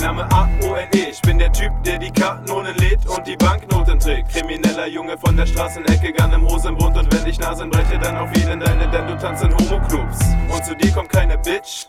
Name A-O-N-E. Ich bin der Typ, der die Karten lädt und die Banknoten trägt. Krimineller Junge von der Straßenecke, gern im Hosenbund. Und wenn ich Nasen breche, dann auf jeden deine, denn du tanzt in Homo-Clubs. Und zu dir kommt keine Bitch.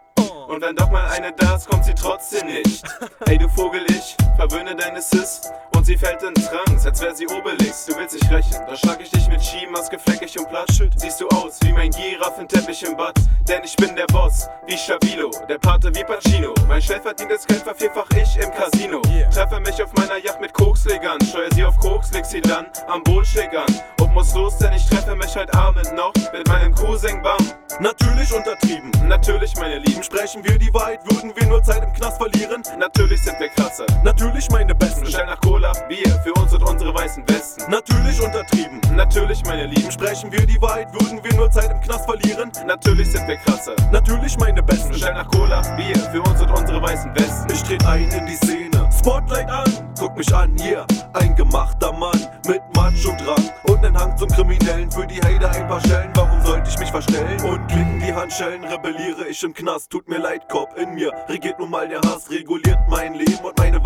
Und wenn doch mal eine da ist, kommt sie trotzdem nicht. Ey, du Vogel, ich verwöhne deine Sis und sie fällt in Trance, als wär sie Obelix. Du willst dich rächen, da schlag ich dich mit Skimaske fleckig und platt. Siehst du aus wie mein Giraffenteppich im Bad, denn ich bin der Boss, wie Stabilo, der Pate wie Pacino. Mein stellverdientes Geld vervierfach ich im Casino. Treffe mich auf meiner Yacht mit Kokslegern, steuer sie auf Koks, leg sie dann am Bullshit an. Und muss los, denn ich treffe mich heute Abend noch mit meinem Cousin Bam. Natürlich untertrieben, Natürlich, meine Lieben, sprechen wir die Wahrheit, würden wir nur Zeit im Knast verlieren. natürlich sind wir krasser. Natürlich meine Besten, weißen Westen. natürlich untertrieben, Natürlich, meine Lieben, sprechen wir die Wahrheit, würden wir nur Zeit im Knast verlieren. natürlich sind wir krasser. Natürlich meine Besten, Bestell nach Cola, Bier für uns und unsere weißen Westen. ich tret ein in die Szene. Spotlight an, guck mich an, hier, ein gemachter Mann mit Macho-Drang und nen Hang zum Kriminellen. Für die Hater ein paar Schellen, warum sollte ich mich verstellen? Und klicken die Handschellen, rebelliere ich im Knast. Tut mir leid, Kopf, in mir regiert nun mal der Hass, reguliert mein Leben und meine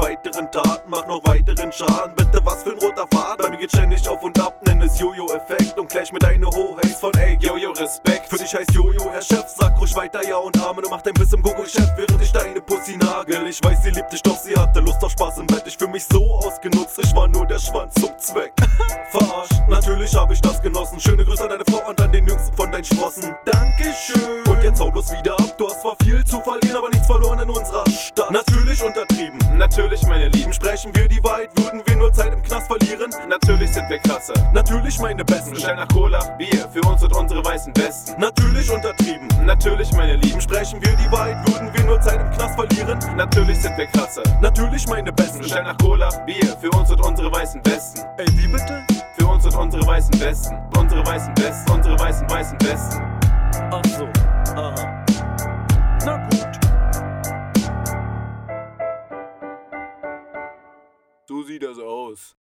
weiteren Taten. Mach noch weiteren Schaden, bitte was für ein roter Faden. Bei mir geht ständig auf und ab, nenn es Jojo-Effekt und gleich mit deine Hoheit von ey, Jojo, Respekt. Für dich heißt Jojo, Herr Chef, sag ruhig weiter Ja und Amen und mach dein Biss im Gogo-Chef, während ich deine Pussy nagel. Ich weiß, sie liebt dich, doch sie hatte Lust auf Spaß im Bett. Ich fühl mich so ausgenutzt, ich war nur der Schwanz zum Zweck. Verarscht, natürlich hab ich das genossen. Schöne Grüße an deine Frau und an den Jüngsten von deinen Sprossen. Dankeschön. Und jetzt hau bloß wieder ab, du hast zwar Natürlich, meine Lieben, sprechen wir die Wahrheit, würden wir nur Zeit im Knast verlieren. natürlich sind wir krasser. Natürlich meine Besten, Bestell nach Cola, Bier für uns und unsere weißen Westen. natürlich untertrieben. Natürlich, meine Lieben, Sprechen wir die Wahrheit, würden wir nur Zeit im Knast verlieren. natürlich sind wir krasser. Natürlich meine Besten. Bestell nach Cola, Bier für uns und unsere weißen Westen. Ey, wie bitte? Für uns und unsere weißen Westen. Unsere weißen Westen, unsere weißen weißen Westen. So sieht das aus.